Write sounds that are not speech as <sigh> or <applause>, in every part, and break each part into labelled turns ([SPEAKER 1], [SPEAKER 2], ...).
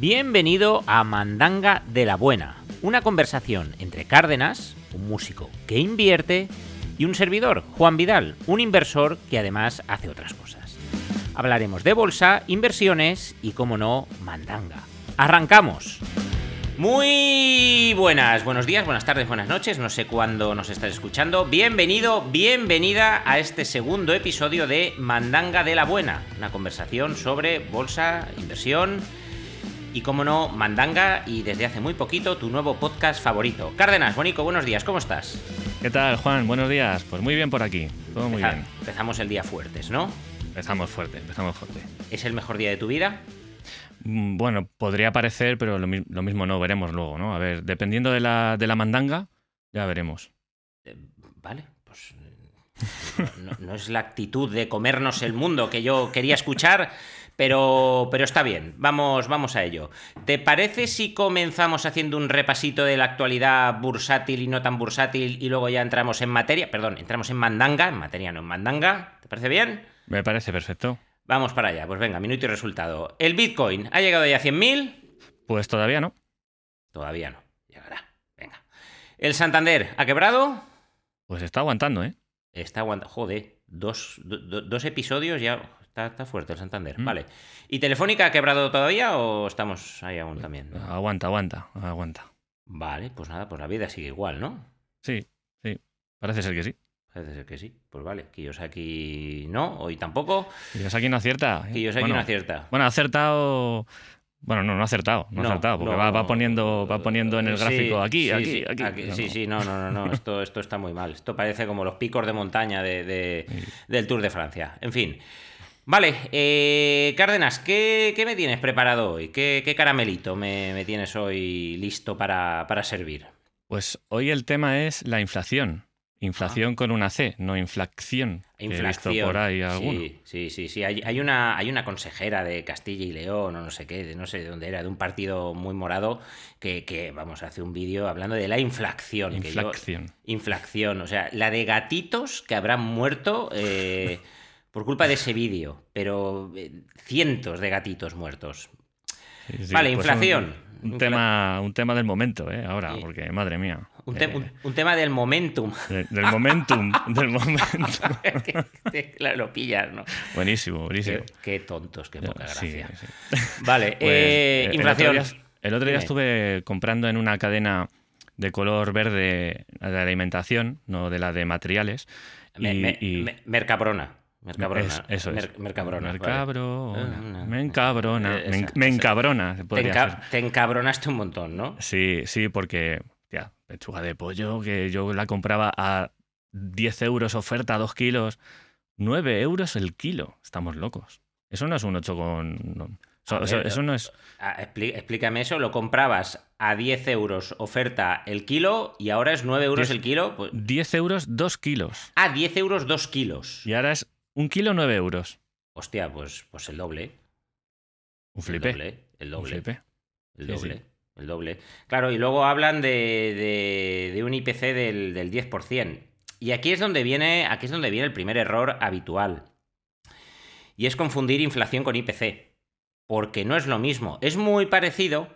[SPEAKER 1] Bienvenido a Mandanga de la Buena, una conversación entre Cárdenas, un músico que invierte, y un servidor, Juan Vidal, un inversor que además hace otras cosas. Hablaremos de bolsa, inversiones y, como no, mandanga. ¡Arrancamos! Muy buenas, buenos días, buenas tardes, buenas noches, no sé cuándo nos estás escuchando. Bienvenido, bienvenida a este segundo episodio de Mandanga de la Buena, una conversación sobre bolsa, inversión y, como no, Mandanga y desde hace muy poquito tu nuevo podcast favorito. Cárdenas, Bonico, buenos días, ¿cómo estás?
[SPEAKER 2] ¿Qué tal, Juan? Buenos días. Pues muy bien por aquí, todo muy
[SPEAKER 1] Empeza-
[SPEAKER 2] bien.
[SPEAKER 1] Empezamos el día fuertes, ¿no?
[SPEAKER 2] Empezamos fuerte, empezamos fuerte.
[SPEAKER 1] ¿Es el mejor día de tu vida?
[SPEAKER 2] Mm, Bueno, podría parecer, pero lo, mi- lo mismo no, veremos luego, ¿no? A ver, dependiendo de la, de la mandanga, ya veremos.
[SPEAKER 1] Eh, Vale, pues eh, no es la actitud de comernos el mundo que yo quería escuchar, <laughs> pero, pero está bien, vamos, vamos a ello. ¿Te parece si comenzamos haciendo un repasito de la actualidad bursátil y no tan bursátil y luego ya entramos en materia? Perdón, entramos en mandanga, en materia no en mandanga, ¿te parece bien?
[SPEAKER 2] Me parece perfecto.
[SPEAKER 1] Vamos para allá, pues venga, minuto y resultado. ¿El Bitcoin ha llegado ya a 100.000?
[SPEAKER 2] Pues todavía no.
[SPEAKER 1] Todavía no, llegará, venga. ¿El Santander ha quebrado?
[SPEAKER 2] Pues está aguantando, ¿eh?
[SPEAKER 1] Está aguantando. Joder, dos, do- do- dos episodios ya. Está, está fuerte el Santander.
[SPEAKER 2] Mm.
[SPEAKER 1] Vale. ¿Y Telefónica ha quebrado todavía o estamos ahí aún también?
[SPEAKER 2] Aguanta, aguanta, aguanta.
[SPEAKER 1] Vale, pues nada, pues la vida sigue igual, ¿no?
[SPEAKER 2] Sí, sí. Parece ser que sí.
[SPEAKER 1] Parece ser que sí. Pues vale. Kiyosaki no, hoy tampoco.
[SPEAKER 2] Kiyosaki no acierta. ¿eh?
[SPEAKER 1] Kiyosaki
[SPEAKER 2] bueno,
[SPEAKER 1] no acierta.
[SPEAKER 2] Bueno, ha acertado. Bueno, no, no ha acertado. No, ha acertado, porque
[SPEAKER 1] no.
[SPEAKER 2] va, va poniendo, va poniendo en el
[SPEAKER 1] Sí,
[SPEAKER 2] gráfico aquí,
[SPEAKER 1] sí,
[SPEAKER 2] aquí,
[SPEAKER 1] sí,
[SPEAKER 2] aquí. No,
[SPEAKER 1] Sí,
[SPEAKER 2] no.
[SPEAKER 1] sí, no, no, no, no. <laughs> Esto, esto está muy mal. Esto parece como los picos de montaña de, del Tour de Francia. En fin. Vale, eh, Cárdenas, ¿qué, qué me tienes preparado hoy? ¿Qué, qué caramelito me, me tienes hoy listo para, para servir?
[SPEAKER 2] Pues hoy el tema es la inflación. Inflación con una C, no inflación. He visto
[SPEAKER 1] Inflación.
[SPEAKER 2] por ahí alguno.
[SPEAKER 1] Sí, sí, sí. sí. Hay, hay una, hay una consejera de Castilla y León, o no sé qué, de no sé de dónde era, de un partido muy morado, que, que vamos, hace un vídeo hablando de la inflación. que yo-
[SPEAKER 2] Inflación.
[SPEAKER 1] Inflación, o sea, la de gatitos que habrán muerto eh, <laughs> por culpa de ese vídeo, pero eh, cientos de gatitos muertos.
[SPEAKER 2] Sí, sí,
[SPEAKER 1] Vale,
[SPEAKER 2] pues
[SPEAKER 1] inflación.
[SPEAKER 2] Un, tema, un tema del momento, ¿eh? Ahora,
[SPEAKER 1] Sí.
[SPEAKER 2] porque madre mía.
[SPEAKER 1] Un, te-
[SPEAKER 2] Eh,
[SPEAKER 1] un- un tema del momentum.
[SPEAKER 2] de- del momentum, <laughs> del momentum.
[SPEAKER 1] claro, <laughs> lo pillas, ¿no?
[SPEAKER 2] buenísimo, buenísimo.
[SPEAKER 1] Qué, qué tontos, qué poca gracia. <laughs> Vale,
[SPEAKER 2] Pues,
[SPEAKER 1] eh,
[SPEAKER 2] eh,
[SPEAKER 1] inflación.
[SPEAKER 2] El otro día, el otro día
[SPEAKER 1] Dime.
[SPEAKER 2] estuve comprando en una cadena de color verde de alimentación, no de la de materiales.
[SPEAKER 1] Me-
[SPEAKER 2] y-
[SPEAKER 1] me-
[SPEAKER 2] y-
[SPEAKER 1] me- Mercabrona. Mercabrona.
[SPEAKER 2] Es- eso es.
[SPEAKER 1] Mer- Mercabrona. vale.
[SPEAKER 2] Mercabrona.
[SPEAKER 1] Ah,
[SPEAKER 2] Me encabrona.
[SPEAKER 1] Eh,
[SPEAKER 2] Me, me encabrona. se
[SPEAKER 1] Te, enca- te encabronaste un montón, ¿no?
[SPEAKER 2] Sí, sí, porque, ya, pechuga de pollo, que yo la compraba a 10 euros oferta, 2 kilos. 9 euros el kilo. Estamos locos. Eso no es un 8 con... no. Eso,
[SPEAKER 1] A
[SPEAKER 2] eso-
[SPEAKER 1] ver,
[SPEAKER 2] eso no es...
[SPEAKER 1] Explí- explícame eso, lo comprabas a 10 euros oferta el kilo y ahora es 9 euros
[SPEAKER 2] Diez-
[SPEAKER 1] el kilo. Pues...
[SPEAKER 2] 10 euros, 2 kilos.
[SPEAKER 1] Ah, 10 euros 2 kilos.
[SPEAKER 2] Y ahora es un kilo, 9 euros.
[SPEAKER 1] Hostia, pues, pues el doble.
[SPEAKER 2] Un
[SPEAKER 1] El
[SPEAKER 2] flipe.
[SPEAKER 1] doble. El
[SPEAKER 2] Un
[SPEAKER 1] doble.
[SPEAKER 2] flipe.
[SPEAKER 1] El
[SPEAKER 2] Sí,
[SPEAKER 1] doble.
[SPEAKER 2] sí.
[SPEAKER 1] El doble. Claro, y luego hablan de, de- de un IPC del, del 10%. Y aquí es donde viene. Aquí es donde viene el primer error habitual. Y es confundir inflación con IPC. Porque no es lo mismo. Es muy parecido,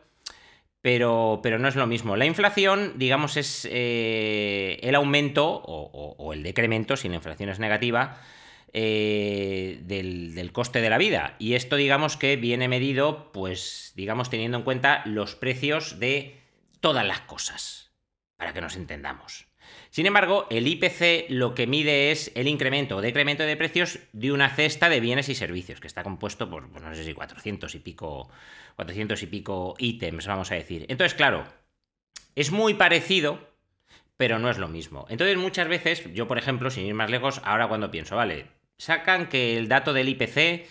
[SPEAKER 1] pero, pero no es lo mismo. La inflación, digamos, es eh, el aumento o, o- o el decremento, si la inflación es negativa, eh, del, coste de la vida. Y esto, digamos, que viene medido, pues, digamos, teniendo en cuenta los precios de todas las cosas, para que nos entendamos. Sin embargo, el IPC lo que mide es el incremento o decremento de precios de una cesta de bienes y servicios, que está compuesto por, pues, no sé si 400 y pico, 400 y pico ítems, vamos a decir. Entonces, claro, es muy parecido, pero no es lo mismo. Entonces, muchas veces, yo, por ejemplo, sin ir más lejos, ahora cuando pienso, vale, sacan que el dato del IPC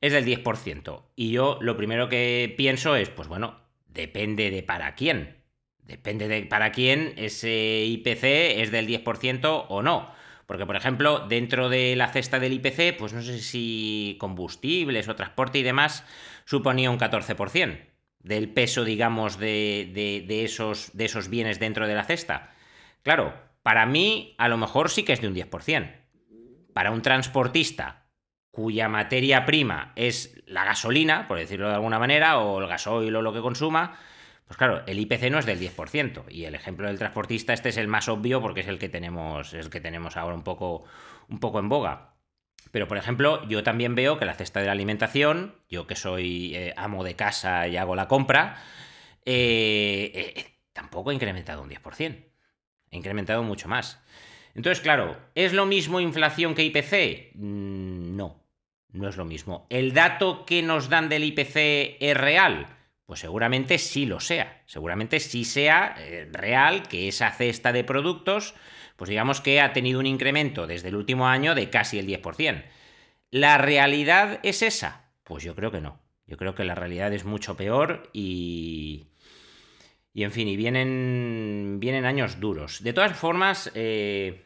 [SPEAKER 1] es del 10%. Y yo lo primero que pienso es, pues bueno, depende de para quién. Depende de para quién ese IPC es del 10% o no. Porque, por ejemplo, dentro de la cesta del IPC, pues no sé si combustibles o transporte y demás suponía un 14% del peso, digamos, de, de- de esos, de esos bienes dentro de la cesta. Claro, para mí a lo mejor sí que es de un 10%. Para un transportista cuya materia prima es la gasolina, por decirlo de alguna manera, o el gasoil o lo que consuma, pues claro, el IPC no es del 10%. Y el ejemplo del transportista, este es el más obvio porque es el que tenemos, el que tenemos ahora un poco, un poco en boga. Pero, por ejemplo, yo también veo que la cesta de la alimentación, yo que soy eh, amo de casa y hago la compra, eh, eh, tampoco ha incrementado un 10%. Ha incrementado mucho más. Entonces, claro, ¿es lo mismo inflación que IPC? Mm, no, no es lo mismo. ¿El dato que nos dan del IPC es real? Pues seguramente sí lo sea. Seguramente sí sea eh, real que esa cesta de productos, pues digamos que ha tenido un incremento desde el último año de casi el 10%. ¿La realidad es esa? Pues yo creo que no. Yo creo que la realidad es mucho peor y... Y en fin, y vienen, vienen años duros. De todas formas, eh,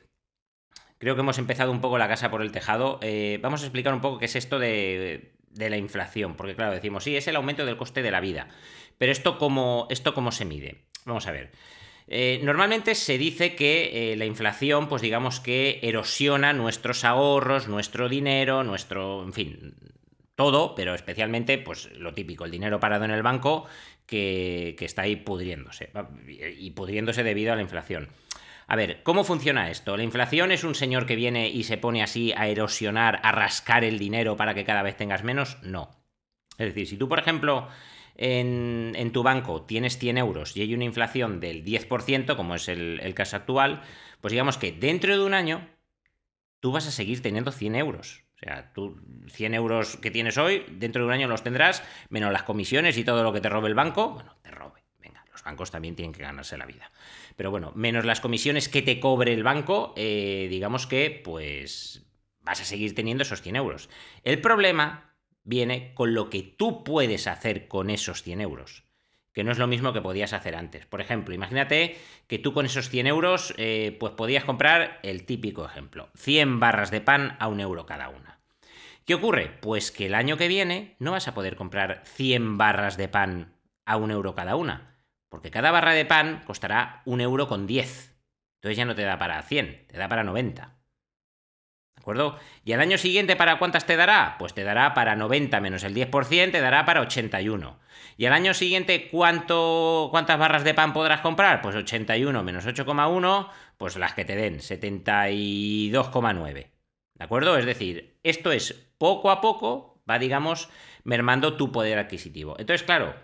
[SPEAKER 1] creo que hemos empezado un poco la casa por el tejado. Eh, vamos a explicar un poco qué es esto de, de la inflación, porque claro, decimos, sí, es el aumento del coste de la vida, pero esto cómo, esto cómo se mide. Vamos a ver. Eh, normalmente se dice que la inflación, pues digamos que erosiona nuestros ahorros, nuestro dinero, nuestro, en fin, todo, pero especialmente, pues lo típico, el dinero parado en el banco que, está ahí pudriéndose, y pudriéndose debido a la inflación. A ver, ¿cómo funciona esto? ¿La inflación es un señor que viene y se pone así a erosionar, a rascar el dinero para que cada vez tengas menos? No. Es decir, si tú, por ejemplo, en, tu banco tienes 100 euros y hay una inflación del 10%, como es el, el caso actual, pues digamos que dentro de un año tú vas a seguir teniendo 100 euros. O sea, tú 100 euros que tienes hoy, dentro de un año los tendrás, menos las comisiones y todo lo que te robe el banco, bueno, te robe. Venga, los bancos también tienen que ganarse la vida. Pero bueno, menos las comisiones que te cobre el banco, eh, digamos que pues vas a seguir teniendo esos 100 euros. El problema viene con lo que tú puedes hacer con esos 100 euros, que no es lo mismo que podías hacer antes. Por ejemplo, imagínate que tú con esos 100 euros eh, pues podías comprar el típico ejemplo, 100 barras de pan a un euro cada una. ¿Qué ocurre? Pues que el año que viene no vas a poder comprar 100 barras de pan a un euro cada una, porque cada barra de pan costará un euro con 10. Entonces ya no te da para 100, te da para 90. ¿De acuerdo? ¿Y al año siguiente para cuántas te dará? Pues te dará para 90 menos el 10%, te dará para 81. ¿Y al año siguiente cuánto, cuántas barras de pan podrás comprar? Pues 81 menos 8,1, pues las que te den, 72,9. ¿De acuerdo? Es decir, esto es poco a poco, va, digamos, mermando tu poder adquisitivo. Entonces, claro,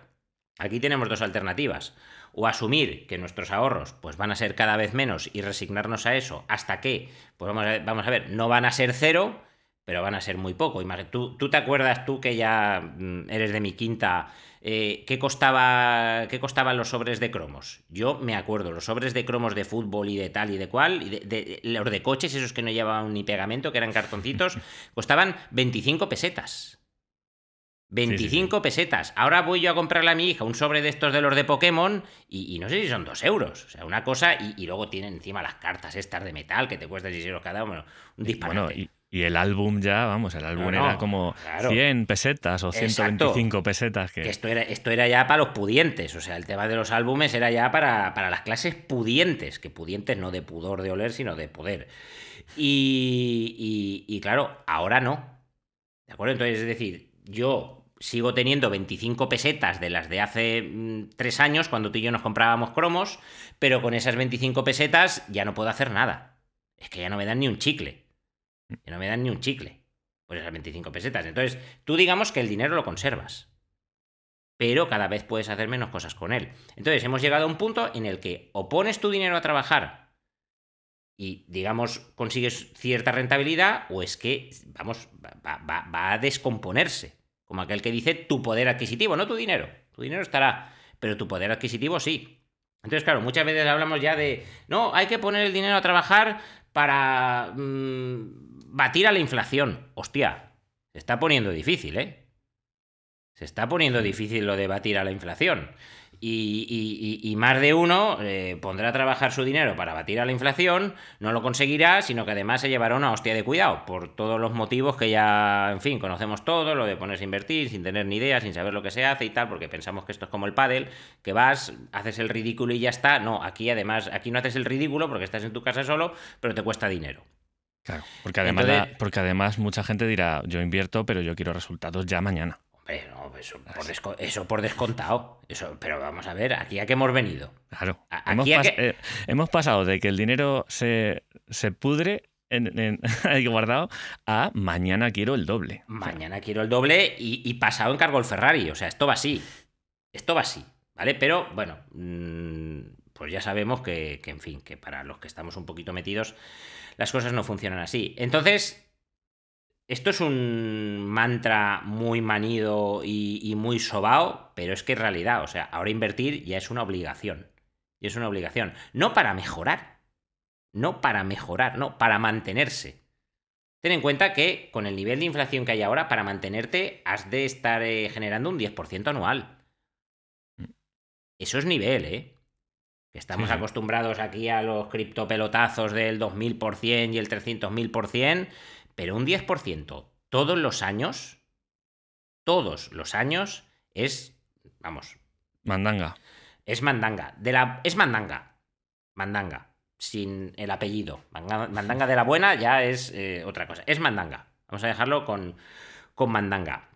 [SPEAKER 1] Aquí tenemos dos alternativas. O asumir que nuestros ahorros pues, van a ser cada vez menos y resignarnos a eso hasta que, pues vamos a ver, vamos a ver no van a ser cero, pero van a ser muy poco. ¿Tú, tú te acuerdas, tú que ya mm, eres de mi quinta, eh, ¿qué, costaba, ¿qué costaban los sobres de cromos? Yo me acuerdo, los sobres de cromos de fútbol y de tal y de cual, y de, los de coches, esos que no llevaban ni pegamento, que eran cartoncitos, <laughs> costaban 25 pesetas. 25 pesetas. Ahora voy yo a comprarle a mi hija un sobre de estos de los de Pokémon y, no sé si son 2 euros. O sea, una cosa y, luego tienen encima las cartas estas de metal que te cuestan 6 euros cada uno. Un disparate.
[SPEAKER 2] Bueno, y, el álbum ya, vamos, el álbum era como 100 pesetas o 125 pesetas. Que...
[SPEAKER 1] esto, era, esto era ya para los pudientes. O sea, el tema de los álbumes era ya para, para las clases pudientes. Que pudientes no de pudor de oler, sino de poder. Y, y claro, ahora no. ¿De acuerdo? Entonces, es decir, yo sigo teniendo 25 pesetas de las de hace mm, tres años, cuando tú y yo nos comprábamos cromos, pero con esas 25 pesetas ya no puedo hacer nada. Es que ya no me dan ni un chicle. Ya no me dan ni un chicle por esas 25 pesetas. Entonces, tú digamos que el dinero lo conservas. Pero cada vez puedes hacer menos cosas con él. Entonces, hemos llegado a un punto en el que o pones tu dinero a trabajar y, digamos, consigues cierta rentabilidad, o es que, vamos, va a descomponerse. Como aquel que dice tu poder adquisitivo, no tu dinero. Tu dinero estará, pero tu poder adquisitivo sí. Entonces, claro, muchas veces hablamos ya de, no, hay que poner el dinero a trabajar para mm, batir a la inflación. Hostia, se está poniendo difícil, ¿eh? Se está poniendo difícil lo de batir a la inflación. Y, más de uno eh, pondrá a trabajar su dinero para batir a la inflación, no lo conseguirá, sino que además se llevará una hostia de cuidado, por todos los motivos que ya, en fin, conocemos todos, lo de ponerse a invertir sin tener ni idea, sin saber lo que se hace y tal, porque pensamos que esto es como el pádel, que vas, haces el ridículo y ya está. No, aquí además, aquí no haces el ridículo porque estás en tu casa solo, pero te cuesta dinero.
[SPEAKER 2] Claro, porque además,
[SPEAKER 1] Entonces-
[SPEAKER 2] porque además mucha gente dirá, yo invierto, pero yo quiero resultados ya mañana.
[SPEAKER 1] Hombre, no, eso por, eso por descontado. Eso, pero vamos a ver, aquí a qué hemos venido.
[SPEAKER 2] Claro.
[SPEAKER 1] A-
[SPEAKER 2] Hemos, pas-
[SPEAKER 1] que-
[SPEAKER 2] eh, hemos pasado de que el dinero se, se pudre en, en- <laughs> guardado a mañana quiero el doble.
[SPEAKER 1] Mañana quiero el doble y, y pasado encargo el Ferrari. O sea, esto va así. Esto va así, ¿vale? Pero bueno, mm, pues ya sabemos que, que, en fin, que para los que estamos un poquito metidos, las cosas no funcionan así. Entonces, esto es un mantra muy manido y, y muy sobao, pero es que es realidad. O sea, ahora invertir ya es una obligación. Y es una obligación. No para mejorar. No para mejorar, no, para mantenerse. Ten en cuenta que con el nivel de inflación que hay ahora, para mantenerte has de estar eh, generando un 10% anual. Eso es nivel, ¿eh? Que estamos
[SPEAKER 2] Sí, sí.
[SPEAKER 1] acostumbrados aquí a los criptopelotazos del 2000% y el 300.000%, pero un 10% todos los años, todos los años, es, vamos,
[SPEAKER 2] Mandanga.
[SPEAKER 1] es mandanga. De la, es mandanga. Mandanga. Sin el apellido. Mandanga de la buena ya es eh, otra cosa. Es mandanga. Vamos a dejarlo con, con mandanga.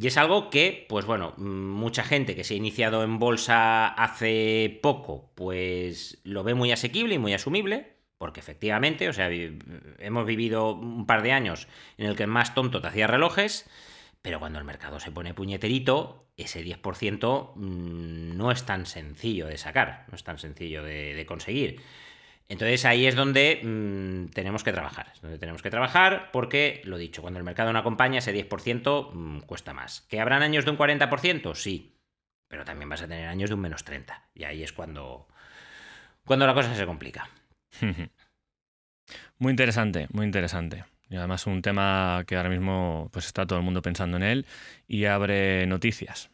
[SPEAKER 1] Y es algo que, pues bueno, mm, mucha gente que se ha iniciado en bolsa hace poco, pues lo ve muy asequible y muy asumible, porque efectivamente, o sea, hemos vivido un par de años en el que el más tonto te hacía relojes, pero cuando el mercado se pone puñeterito, ese 10% mm, no es tan sencillo de sacar, no es tan sencillo de, de conseguir. Entonces ahí es donde mm, tenemos que trabajar. Es donde tenemos que trabajar porque, lo dicho, cuando el mercado no acompaña, ese 10% mm, cuesta más. ¿Que habrán años de un 40%? Sí. Pero también vas a tener años de un menos 30%. Y ahí es cuando, cuando la cosa se complica. <laughs>
[SPEAKER 2] Muy interesante, muy interesante. Y además un tema que ahora mismo pues está todo el mundo pensando en él y abre noticias.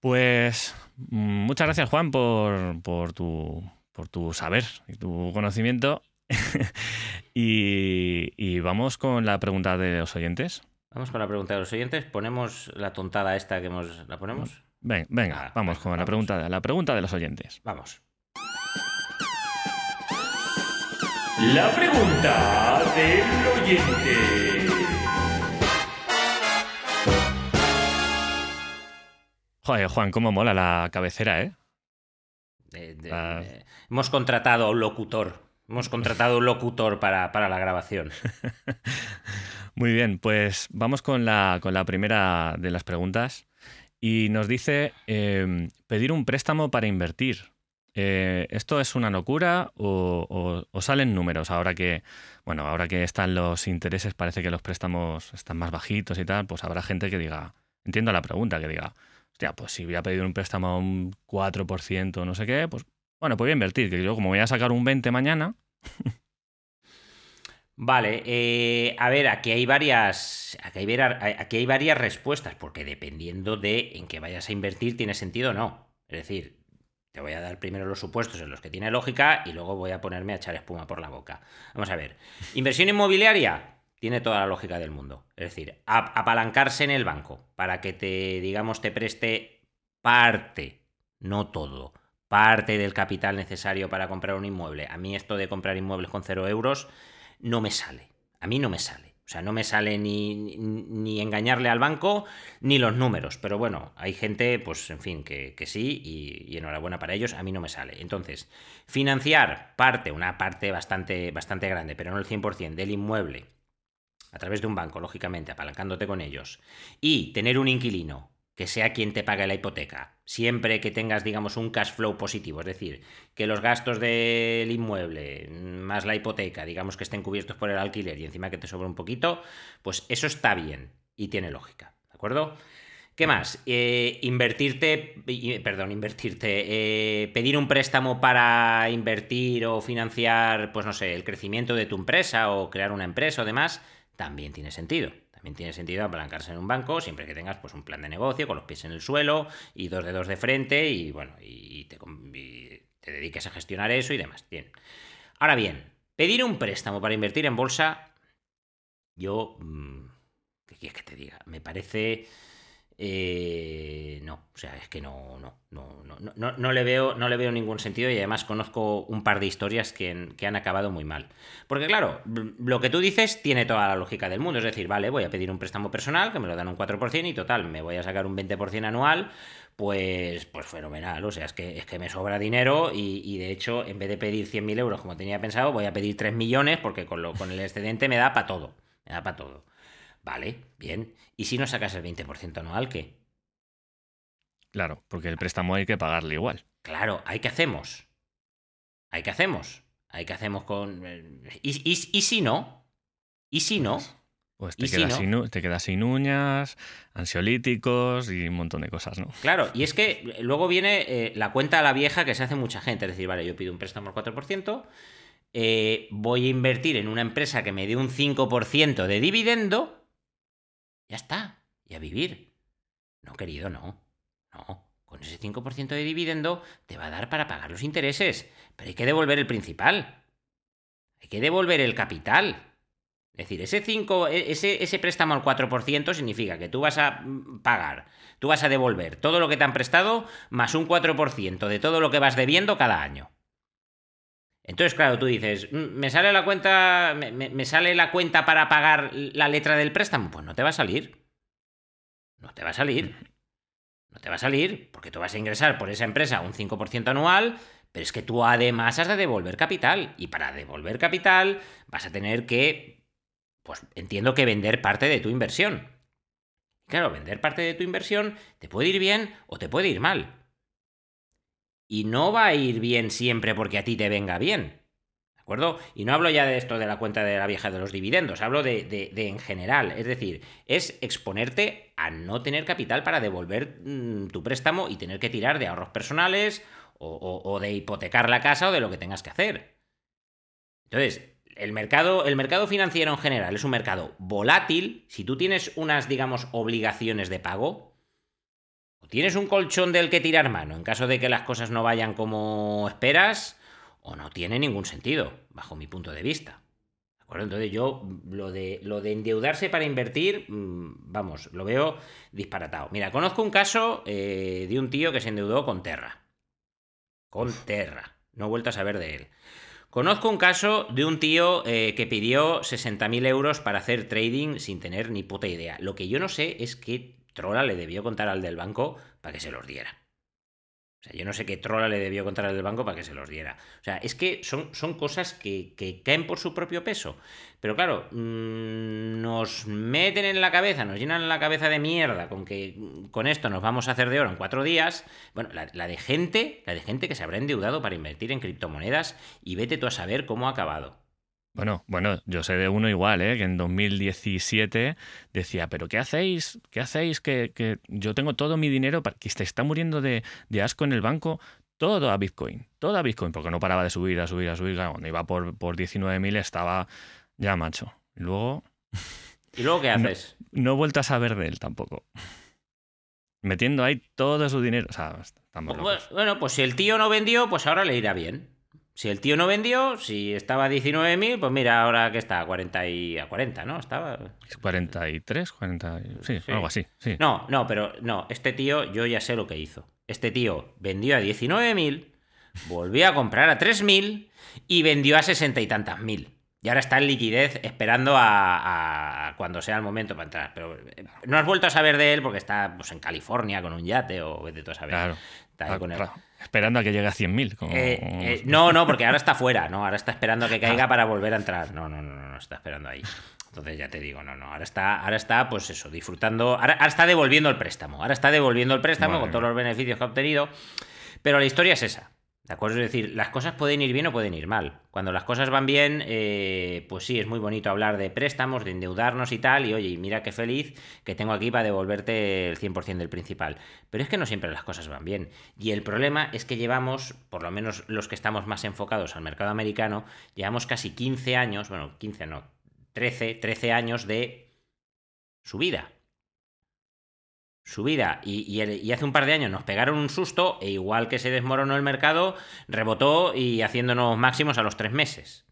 [SPEAKER 2] Pues mm, muchas gracias Juan por, por tu, por tu saber y tu conocimiento. <laughs> y, y vamos con la pregunta de los oyentes.
[SPEAKER 1] Vamos con la pregunta de los oyentes. ¿Ponemos la tontada esta que hemos... ¿La ponemos?
[SPEAKER 2] Ven- venga,
[SPEAKER 1] Ah,
[SPEAKER 2] vamos
[SPEAKER 1] venga,
[SPEAKER 2] con la pregunta, la pregunta de los oyentes.
[SPEAKER 1] Vamos.
[SPEAKER 3] La pregunta del oyente.
[SPEAKER 2] Joder, Juan, cómo mola la cabecera, ¿eh?
[SPEAKER 1] De- de-
[SPEAKER 2] Ah.
[SPEAKER 1] hemos contratado a un locutor. Hemos <laughs> contratado a un locutor para, para la grabación. <laughs>
[SPEAKER 2] Muy bien, pues vamos con la, con la primera de las preguntas. Y nos dice eh, pedir un préstamo para invertir. Eh, ¿Esto es una locura o, o- o salen números? Ahora que, bueno, ahora que están los intereses, parece que los préstamos están más bajitos y tal, pues habrá gente que diga, entiendo la pregunta, que diga, hostia, pues si voy a pedir un préstamo a un 4% o no sé qué, pues bueno, pues voy a invertir, que yo como voy a sacar un 20 mañana,
[SPEAKER 1] Vale, eh, a ver, aquí hay varias. Aquí hay varias respuestas, porque dependiendo de en qué vayas a invertir, tiene sentido o no. Es decir, te voy a dar primero los supuestos en los que tiene lógica y luego voy a ponerme a echar espuma por la boca. Vamos a ver. Inversión inmobiliaria tiene toda la lógica del mundo. Es decir, ap- apalancarse en el banco para que te, digamos, te preste parte, no todo, parte del capital necesario para comprar un inmueble. A mí esto de comprar inmuebles con cero euros no me sale. A mí no me sale. O sea, no me sale ni, ni, engañarle al banco ni los números. Pero bueno, hay gente, pues en fin, que, que sí y, y enhorabuena para ellos. A mí no me sale. Entonces, financiar parte, una parte bastante, bastante grande, pero no el 100% del inmueble a través de un banco, lógicamente, apalancándote con ellos, y tener un inquilino que sea quien te pague la hipoteca, siempre que tengas, digamos, un cash flow positivo, es decir, que los gastos del inmueble más la hipoteca, digamos que estén cubiertos por el alquiler y encima que te sobra un poquito, pues eso está bien y tiene lógica, ¿de acuerdo? ¿Qué más? Eh, invertirte, y- perdón, invertirte, eh, pedir un préstamo para invertir o financiar, pues no sé, el crecimiento de tu empresa o crear una empresa o demás, también tiene sentido. También tiene sentido apalancarse en un banco siempre que tengas pues, un plan de negocio con los pies en el suelo y dos dedos de frente y bueno, y te, te dediques a gestionar eso y demás. Bien. Ahora bien, pedir un préstamo para invertir en bolsa, yo, mm, ¿qué quieres que te diga? Me parece eh, no, o sea, es que no, no, no, no, no, no, le veo, no le veo ningún sentido y además conozco un par de historias que, que, han acabado muy mal. Porque claro, lo que tú dices tiene toda la lógica del mundo, es decir, vale, voy a pedir un préstamo personal que me lo dan un 4% y total, me voy a sacar un 20% anual, pues, pues fenomenal, o sea, es que, es que me sobra dinero y, y de hecho, en vez de pedir 100.000 euros como tenía pensado, voy a pedir 3 millones porque con, lo, con el excedente me da para todo, me da para todo. Vale, bien. ¿Y si no sacas el 20% anual, qué?
[SPEAKER 2] Claro, porque el préstamo hay que pagarle igual.
[SPEAKER 1] Claro, ¿hay que hacemos? ¿Hay que hacemos? ¿Hay que hacemos con...? ¿Y, y, y si no? ¿Y si no?
[SPEAKER 2] Pues te quedas, si no? sin, te quedas, sin, uñas, ansiolíticos y un montón de cosas, ¿no?
[SPEAKER 1] Claro, y es que luego viene eh, la cuenta a la vieja que se hace mucha gente. Es decir, vale, yo pido un préstamo al 4%, eh, voy a invertir en una empresa que me dé un 5% de dividendo ya está. Y a vivir. No, querido, no. No. Con ese 5% de dividendo te va a dar para pagar los intereses. Pero hay que devolver el principal. Hay que devolver el capital. Es decir, ese, 5, e, ese, ese préstamo al 4% significa que tú vas a mm, pagar, tú vas a devolver todo lo que te han prestado más un 4% de todo lo que vas debiendo cada año. Entonces, claro, tú dices, mm, ¿me sale la cuenta, me, sale la cuenta para pagar la letra del préstamo? Pues no te va a salir. No te va a salir. No te va a salir, porque tú vas a ingresar por esa empresa un 5% anual, pero es que tú además has de devolver capital. Y para devolver capital vas a tener que, pues entiendo que vender parte de tu inversión. Claro, vender parte de tu inversión te puede ir bien o te puede ir mal. Y no va a ir bien siempre porque a ti te venga bien. ¿De acuerdo? Y no hablo ya de esto de la cuenta de la vieja de los dividendos, hablo de, de, en general. Es decir, es exponerte a no tener capital para devolver mmm, tu préstamo y tener que tirar de ahorros personales o, o, de hipotecar la casa o de lo que tengas que hacer. Entonces, el mercado, el mercado financiero en general es un mercado volátil. Si tú tienes unas, digamos, obligaciones de pago, tienes un colchón del que tirar mano en caso de que las cosas no vayan como esperas, o no tiene ningún sentido, bajo mi punto de vista. ¿De acuerdo? Entonces yo lo de, lo de endeudarse para invertir, vamos, lo veo disparatado. Mira, conozco un caso eh, de un tío que se endeudó con Terra. Con Terra. No he vuelto a saber de él. Conozco un caso de un tío eh, que pidió 60.000 euros para hacer trading sin tener ni puta idea. Lo que yo no sé es qué trola le debió contar al del banco para que se los diera. O sea, yo no sé qué trola le debió contar al del banco para que se los diera. O sea, es que son, son cosas que, que, caen por su propio peso. Pero claro, mmm, nos meten en la cabeza, nos llenan la cabeza de mierda con que con esto nos vamos a hacer de oro en cuatro días. Bueno, la, la de gente, la de gente que se habrá endeudado para invertir en criptomonedas y vete tú a saber cómo ha acabado.
[SPEAKER 2] Bueno, bueno, yo sé de uno igual, ¿eh? que en 2017 decía, pero ¿qué hacéis? ¿Qué hacéis? Que, que yo tengo todo mi dinero, para... que se está muriendo de, de, asco en el banco, todo a Bitcoin, todo a Bitcoin, porque no paraba de subir, a subir, a subir. Cuando iba por, por 19.000 estaba ya macho. Y luego... <laughs>
[SPEAKER 1] ¿Y luego qué haces?
[SPEAKER 2] No, no he vuelto a saber de él tampoco. Metiendo ahí todo su dinero. O sea, estamos
[SPEAKER 1] locos. Bueno, pues si el tío no vendió, pues ahora le irá bien. Si el tío no vendió, si estaba a 19.000, pues mira, ahora que está a 40 y a 40, ¿no? Estaba
[SPEAKER 2] 43, 40, sí, sí, algo así, sí.
[SPEAKER 1] No, no, pero no, este tío yo ya sé lo que hizo. Este tío vendió a 19.000, volvió a comprar a 3.000 y vendió a 60 y tantas mil. Y ahora está en liquidez esperando a, a, cuando sea el momento para entrar. Pero eh, no has vuelto a saber de él porque está pues, en California con un yate o vete tú a saber.
[SPEAKER 2] Claro.
[SPEAKER 1] Está ahí con él.
[SPEAKER 2] Esperando a que llegue a 100.000. Como...
[SPEAKER 1] Eh, eh, no, no, porque ahora está fuera, ¿no? Ahora está esperando a que caiga para volver a entrar. No, no, no, no, no está esperando ahí. Entonces ya te digo, no, no, ahora está, ahora está, pues eso, disfrutando, ahora, ahora está devolviendo el préstamo, ahora está devolviendo el préstamo con todos los beneficios que ha obtenido, pero la historia es esa, ¿De acuerdo? Es decir, las cosas pueden ir bien o pueden ir mal. Cuando las cosas van bien, eh, pues sí, es muy bonito hablar de préstamos, de endeudarnos y tal, y oye, mira qué feliz que tengo aquí para devolverte el 100% del principal. Pero es que no siempre las cosas van bien. Y el problema es que llevamos, por lo menos los que estamos más enfocados al mercado americano, llevamos casi 15 años, bueno, 15 no, 13, 13 años de subida subida y, y, y, hace un par de años nos pegaron un susto e igual que se desmoronó el mercado, rebotó y haciéndonos máximos a los tres meses.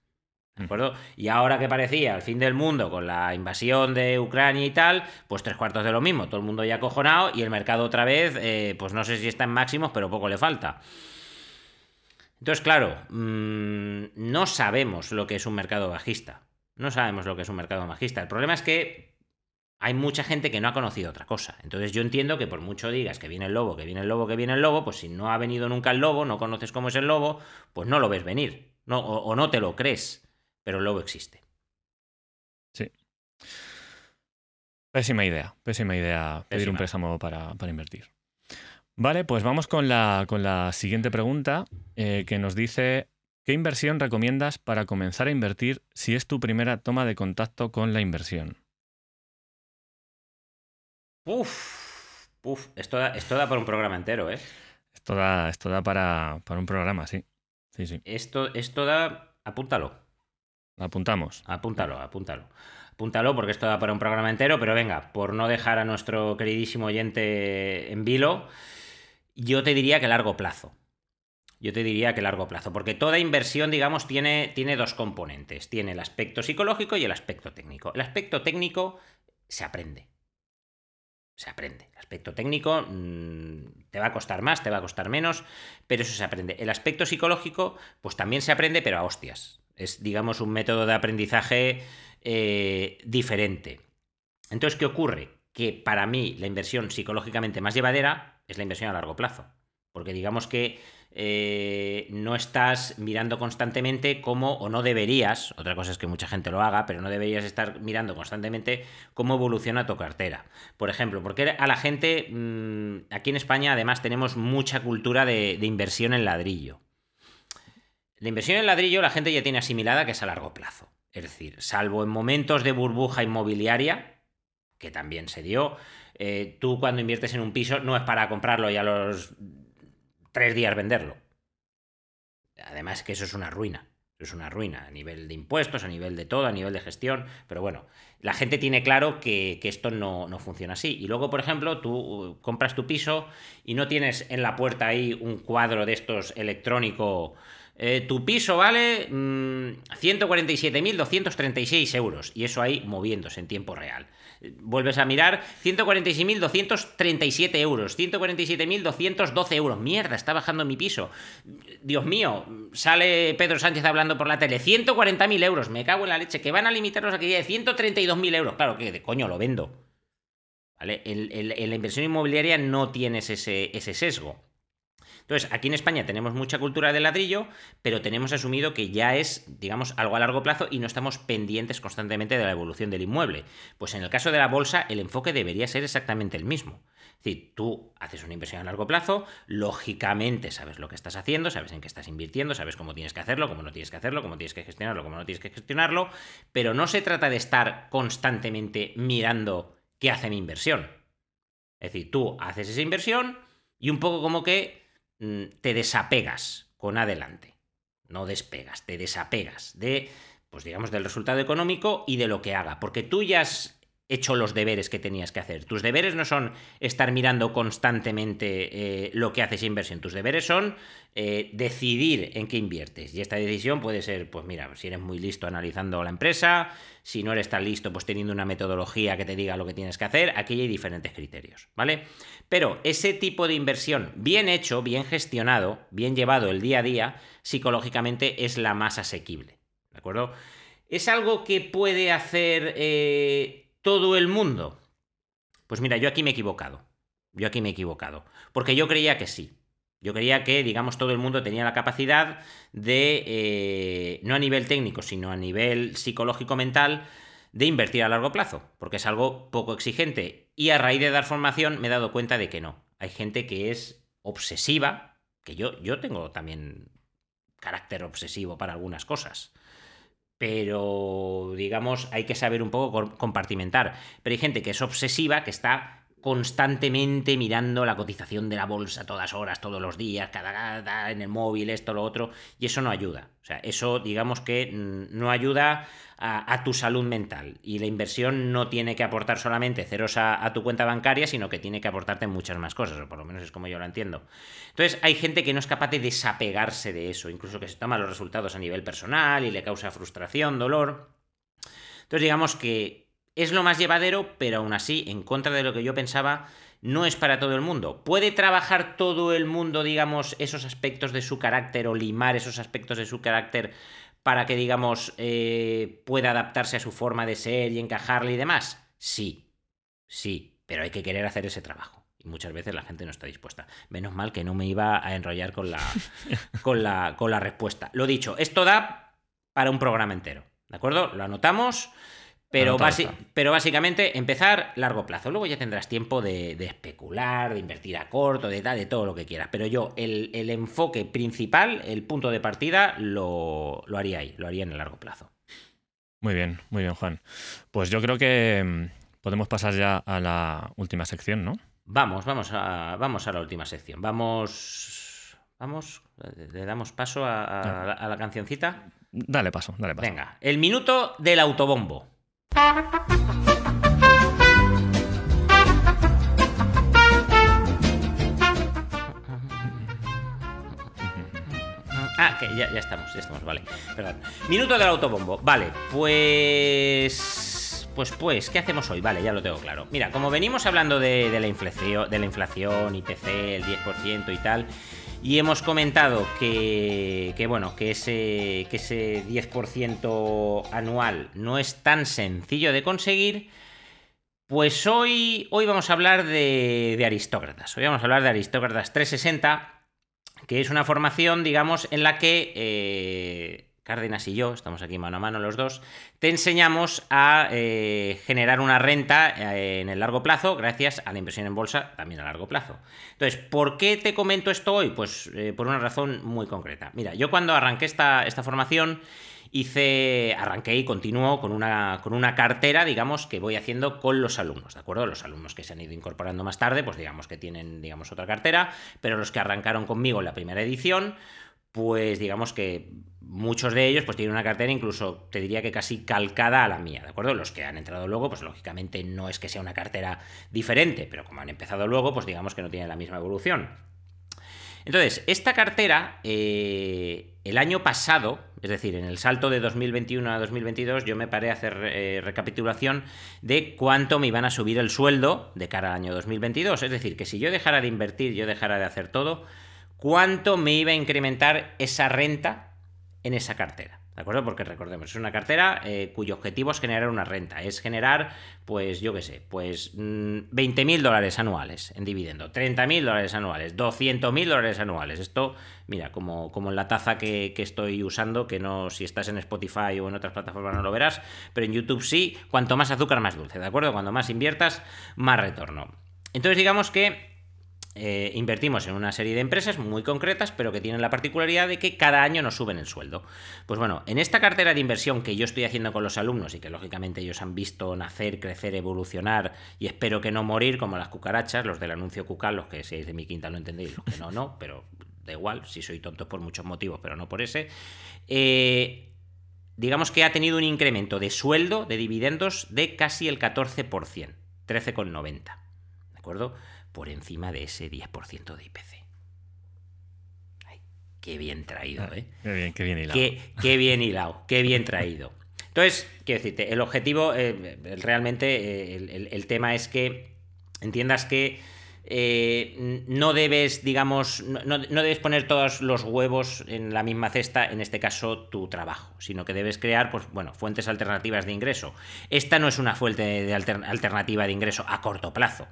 [SPEAKER 1] ¿De acuerdo? Y ahora que parecía el fin del mundo con la invasión de Ucrania y tal, pues tres cuartos de lo mismo, todo el mundo ya acojonado y el mercado otra vez, eh, pues no sé si está en máximos, pero poco le falta. Entonces, claro, mmm, no sabemos lo que es un mercado bajista. No sabemos lo que es un mercado bajista. El problema es que hay mucha gente que no ha conocido otra cosa. Entonces yo entiendo que por mucho digas que viene el lobo, que viene el lobo, que viene el lobo, pues si no ha venido nunca el lobo, no conoces cómo es el lobo, pues no lo ves venir. No, o, o no te lo crees pero el lobo existe.
[SPEAKER 2] Sí. Pésima idea, pésima idea pedir pésima. un préstamo para, para, invertir. Vale, pues vamos con la, con la siguiente pregunta eh, que nos dice, ¿qué inversión recomiendas para comenzar a invertir si es tu primera toma de contacto con la inversión?
[SPEAKER 1] Uf, uf, esto da, esto da para un programa entero, ¿eh?
[SPEAKER 2] Esto da, esto da para, para un programa, sí. Sí, sí.
[SPEAKER 1] Esto, esto da, apúntalo.
[SPEAKER 2] Apuntamos.
[SPEAKER 1] Apúntalo, apúntalo. Apúntalo porque esto da para un programa entero, pero venga, por no dejar a nuestro queridísimo oyente en vilo, yo te diría que largo plazo. Yo te diría que largo plazo, porque toda inversión, digamos, tiene, tiene dos componentes. Tiene el aspecto psicológico y el aspecto técnico. El aspecto técnico se aprende. Se aprende. El aspecto técnico mmm, te va a costar más, te va a costar menos, pero eso se aprende. El aspecto psicológico, pues también se aprende, pero a hostias. Es, digamos, un método de aprendizaje eh, diferente. Entonces, ¿qué ocurre? Que para mí la inversión psicológicamente más llevadera es la inversión a largo plazo. Porque digamos que eh, no estás mirando constantemente cómo, o no deberías, otra cosa es que mucha gente lo haga, pero no deberías estar mirando constantemente cómo evoluciona tu cartera. Por ejemplo, porque a la gente, mmm, aquí en España además tenemos mucha cultura de, de inversión en ladrillo. La inversión en ladrillo la gente ya tiene asimilada que es a largo plazo. Es decir, salvo en momentos de burbuja inmobiliaria, que también se dio, eh, tú cuando inviertes en un piso no es para comprarlo y a los tres días venderlo. Además que eso es una ruina. Es una ruina a nivel de impuestos, a nivel de todo, a nivel de gestión. Pero bueno, la gente tiene claro que, que esto no, no, funciona así. Y luego, por ejemplo, tú uh, compras tu piso y no tienes en la puerta ahí un cuadro de estos electrónico eh, tu piso vale mmm, 147.236 euros. Y eso ahí moviéndose en tiempo real. Vuelves a mirar 146.237 euros. 147.212 euros. Mierda, está bajando mi piso. Dios mío, sale Pedro Sánchez hablando por la tele. 140.000 euros. Me cago en la leche. Que van a limitarnos aquí de 132.000 euros. Claro que de coño lo vendo. ¿Vale? En, en, la inversión inmobiliaria no tienes ese, ese sesgo. Entonces, aquí en España tenemos mucha cultura de ladrillo, pero tenemos asumido que ya es, digamos, algo a largo plazo y no estamos pendientes constantemente de la evolución del inmueble. Pues en el caso de la bolsa, el enfoque debería ser exactamente el mismo. Es decir, tú haces una inversión a largo plazo, lógicamente sabes lo que estás haciendo, sabes en qué estás invirtiendo, sabes cómo tienes que hacerlo, cómo no tienes que hacerlo, cómo tienes que gestionarlo, cómo no tienes que gestionarlo, pero no se trata de estar constantemente mirando qué hace mi inversión. Es decir, tú haces esa inversión y un poco como que te desapegas con adelante. No despegas, te desapegas de, pues digamos, del resultado económico y de lo que haga. Porque tú ya has hecho los deberes que tenías que hacer. Tus deberes no son estar mirando constantemente eh, lo que haces inversión. Tus deberes son eh, decidir en qué inviertes. Y esta decisión puede ser, pues mira, si eres muy listo analizando la empresa, si no eres tan listo, pues teniendo una metodología que te diga lo que tienes que hacer. Aquí hay diferentes criterios, ¿vale? Pero ese tipo de inversión bien hecho, bien gestionado, bien llevado el día a día, psicológicamente es la más asequible. ¿De acuerdo? Es algo que puede hacer. Eh, todo el mundo? Pues mira, yo aquí me he equivocado. Yo aquí me he equivocado. Porque yo creía que sí. Yo creía que, digamos, todo el mundo tenía la capacidad de, eh, no a nivel técnico, sino a nivel psicológico-mental, de invertir a largo plazo, porque es algo poco exigente. Y a raíz de dar formación me he dado cuenta de que no. Hay gente que es obsesiva, que yo, yo tengo también carácter obsesivo para algunas cosas pero digamos hay que saber un poco compartimentar. Pero hay gente que es obsesiva, que está constantemente mirando la cotización de la bolsa todas horas, todos los días, cada, cada en el móvil, esto, lo otro, y eso no ayuda. O sea, eso digamos que mm, no ayuda a, tu salud mental. Y la inversión no tiene que aportar solamente ceros a, tu cuenta bancaria, sino que tiene que aportarte muchas más cosas, o por lo menos es como yo lo entiendo. Entonces, hay gente que no es capaz de desapegarse de eso, incluso que se toma los resultados a nivel personal y le causa frustración, dolor. Entonces, digamos que es lo más llevadero, pero aún así, en contra de lo que yo pensaba, no es para todo el mundo. ¿Puede trabajar todo el mundo, digamos, esos aspectos de su carácter o limar esos aspectos de su carácter para que, digamos, eh, pueda adaptarse a su forma de ser y encajarle y demás? Sí, sí, pero hay que querer hacer ese trabajo. Y muchas veces la gente no está dispuesta. Menos mal que no me iba a enrollar con la, <laughs> con la, con la respuesta. Lo dicho, esto da para un programa entero. ¿De acuerdo? Lo anotamos. Pero, pero, básicamente empezar largo plazo. Luego ya tendrás tiempo de, especular, de invertir a corto, de de todo lo que quieras. Pero yo, el, enfoque principal, el punto de partida, lo, haría ahí, lo haría en el largo plazo.
[SPEAKER 2] Muy bien, muy bien, Juan. Pues yo creo que mm, podemos pasar ya a la última sección, ¿no?
[SPEAKER 1] Vamos, vamos a, vamos a la última sección. Vamos. Vamos, le damos paso a, a la cancioncita.
[SPEAKER 2] Dale paso, dale paso.
[SPEAKER 1] Venga, el minuto del autobombo. Ah, que ya, estamos, ya estamos, vale. Perdón. Minuto del autobombo. Vale, pues. Pues, pues, ¿qué hacemos hoy? Vale, ya lo tengo claro. Mira, como venimos hablando de, de la inflación, de la inflación, IPC, el 10% y tal, y hemos comentado que, bueno, que ese, que ese 10% anual no es tan sencillo de conseguir. Pues hoy, hoy vamos a hablar de, de aristócratas. Hoy vamos a hablar de aristócratas 360, que es una formación, digamos, en la que eh, Cárdenas y yo, estamos aquí mano a mano los dos, te enseñamos a eh, generar una renta eh, en el largo plazo gracias a la inversión en bolsa también a largo plazo. Entonces, ¿por qué te comento esto hoy? Pues eh, por una razón muy concreta. Mira, yo cuando arranqué esta, esta formación hice, arranqué y continúo con una, con una cartera, digamos, que voy haciendo con los alumnos, ¿de acuerdo? Los alumnos que se han ido incorporando más tarde, pues digamos que tienen, digamos, otra cartera, pero los que arrancaron conmigo en la primera edición, pues digamos que muchos de ellos pues tienen una cartera incluso te diría que casi calcada a la mía, ¿de acuerdo? Los que han entrado luego, pues lógicamente no es que sea una cartera diferente, pero como han empezado luego, pues digamos que no tienen la misma evolución. Entonces, esta cartera, eh, el año pasado, es decir, en el salto de 2021 a 2022, yo me paré a hacer eh, recapitulación de cuánto me iban a subir el sueldo de cara al año 2022. Es decir, que si yo dejara de invertir, yo dejara de hacer todo, cuánto me iba a incrementar esa renta en esa cartera. ¿De acuerdo? Porque recordemos, es una cartera eh, cuyo objetivo es generar una renta. Es generar, pues yo qué sé, pues 20 mm, mil dólares anuales en dividendo, 30 mil dólares anuales, 200 mil dólares anuales. Esto, mira, como, en la taza que, que, estoy usando, que no, si estás en Spotify o en otras plataformas no lo verás, pero en YouTube sí, cuanto más azúcar, más dulce, ¿de acuerdo? Cuando más inviertas, más retorno. Entonces digamos que eh, invertimos en una serie de empresas muy concretas, pero que tienen la particularidad de que cada año nos suben el sueldo. Pues bueno, en esta cartera de inversión que yo estoy haciendo con los alumnos y que lógicamente ellos han visto nacer, crecer, evolucionar y espero que no morir como las cucarachas, los del anuncio cucal, los que seáis de mi quinta lo entendéis, los que no, no, pero da igual, si soy tonto por muchos motivos, pero no por ese. Eh, digamos que ha tenido un incremento de sueldo, de dividendos, de casi el 14%, 13,90. ¿De acuerdo? Por encima de ese 10% de IPC. qué bien traído, ah, ¿eh?
[SPEAKER 2] Qué bien, qué bien hilado.
[SPEAKER 1] Qué, bien hilado, qué bien traído. Entonces, quiero decirte, el objetivo, eh, realmente, eh, el, tema es que entiendas que eh, no debes, digamos, no, no, debes poner todos los huevos en la misma cesta, en este caso tu trabajo, sino que debes crear, pues bueno, fuentes alternativas de ingreso. Esta no es una fuente de alternativa de ingreso a corto plazo,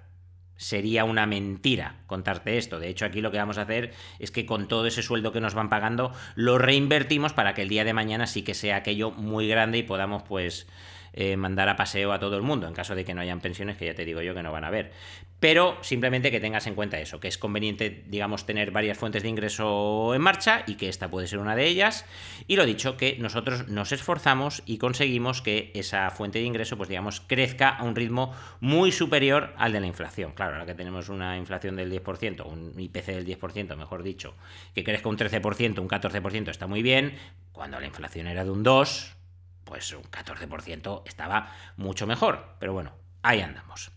[SPEAKER 1] sería una mentira contarte esto. De hecho, aquí lo que vamos a hacer es que con todo ese sueldo que nos van pagando, lo reinvertimos para que el día de mañana sí que sea aquello muy grande y podamos, pues, eh, mandar a paseo a todo el mundo, en caso de que no hayan pensiones, que ya te digo yo que no van a haber. Pero simplemente que tengas en cuenta eso, que es conveniente, digamos, tener varias fuentes de ingreso en marcha y que esta puede ser una de ellas. Y lo dicho, que nosotros nos esforzamos y conseguimos que esa fuente de ingreso, pues digamos, crezca a un ritmo muy superior al de la inflación. Claro, ahora que tenemos una inflación del 10%, un IPC del 10%, mejor dicho, que crezca un 13%, un 14%, está muy bien. Cuando la inflación era de un 2%, pues un 14% estaba mucho mejor. Pero bueno, ahí andamos.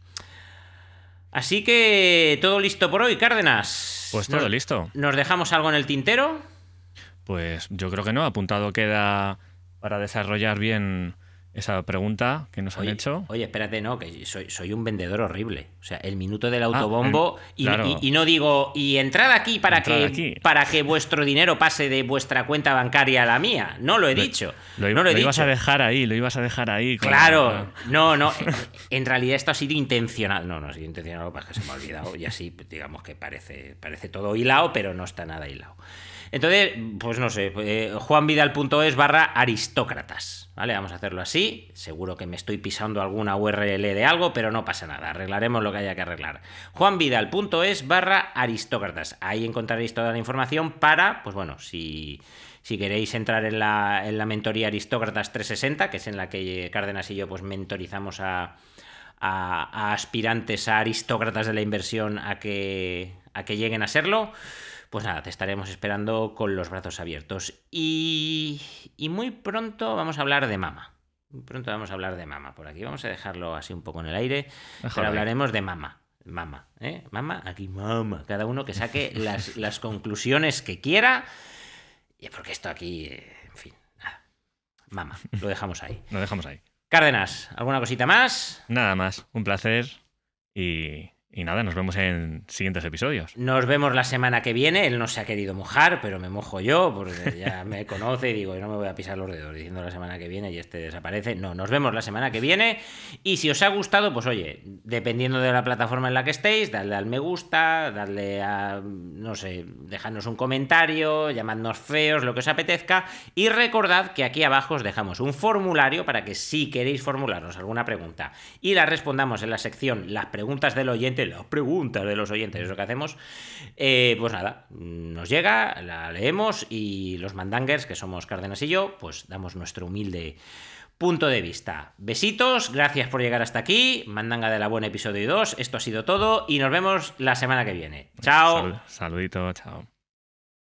[SPEAKER 1] Así que todo listo por hoy, Cárdenas.
[SPEAKER 2] Pues todo
[SPEAKER 1] Nos-
[SPEAKER 2] listo.
[SPEAKER 1] ¿Nos dejamos algo en el tintero?
[SPEAKER 2] Pues yo creo que no. Apuntado queda para desarrollar bien esa pregunta que nos han
[SPEAKER 1] Oye,
[SPEAKER 2] hecho.
[SPEAKER 1] oye, espérate, no, que soy, soy un vendedor horrible. O sea, el minuto del autobombo
[SPEAKER 2] el-
[SPEAKER 1] y,
[SPEAKER 2] claro.
[SPEAKER 1] y- y no digo, y entrad aquí para
[SPEAKER 2] Entrad
[SPEAKER 1] que
[SPEAKER 2] aquí. <laughs>
[SPEAKER 1] para que vuestro dinero pase de vuestra cuenta bancaria a la mía. No lo he dicho.
[SPEAKER 2] Lo,
[SPEAKER 1] no lo he
[SPEAKER 2] lo ibas a dejar ahí, lo ibas a dejar ahí.
[SPEAKER 1] Claro, no, no. En realidad esto ha sido intencional. No, no ha sido intencional, lo que pasa es que se me ha olvidado. Y así, digamos que parece, parece todo hilado, pero no está nada hilado. Entonces, pues no sé, eh, juanvidal.es barra aristócratas. ¿Vale? Vamos a hacerlo así. Seguro que me estoy pisando alguna URL de algo, pero no pasa nada. Arreglaremos lo que haya que arreglar. juanvidal.es barra aristócratas. Ahí encontraréis toda la información para, pues bueno, si, si queréis entrar en la, en la mentoría Aristócratas 360, que es en la que Cárdenas y yo pues mentorizamos a, a- aspirantes a aristócratas de la inversión a que, a que lleguen a serlo, pues nada, te estaremos esperando con los brazos abiertos. Y, y muy pronto vamos a hablar de mama. Muy pronto vamos a hablar de mama por aquí. Vamos a dejarlo así un poco en el aire, pero hablaremos de mama. Mama, ¿eh? Mama, aquí mama. Cada uno que saque <laughs> las, las conclusiones que quiera. Y porque esto aquí, eh, en fin, nada. Mama, lo dejamos ahí. <laughs>
[SPEAKER 2] Lo dejamos ahí.
[SPEAKER 1] Cárdenas, ¿alguna cosita más?
[SPEAKER 2] Nada más. Un placer. Y, y nada, nos vemos en siguientes episodios.
[SPEAKER 1] Nos vemos la semana que viene. Él no se ha querido mojar, pero me mojo yo, porque ya <laughs> me conoce y digo, yo no me voy a pisar los dedos diciendo la semana que viene y este desaparece. No, nos vemos la semana que viene. Y si os ha gustado, pues oye, dependiendo de la plataforma en la que estéis, dadle al me gusta, dadle a, no sé, dejadnos un comentario, llamadnos feos, lo que os apetezca. Y recordad que aquí abajo os dejamos un formulario para que si queréis formularnos alguna pregunta y la respondamos en la sección las preguntas del oyente, las preguntas de los oyentes, es lo que hacemos, eh, pues nada, nos llega, la leemos y los mandangers, que somos Cárdenas y yo, pues damos nuestro humilde punto de vista. Besitos, gracias por llegar hasta aquí, mandanga de la buena episodio 2, esto ha sido todo y nos vemos la semana que viene. Chao.
[SPEAKER 2] Sal- saludito, chao.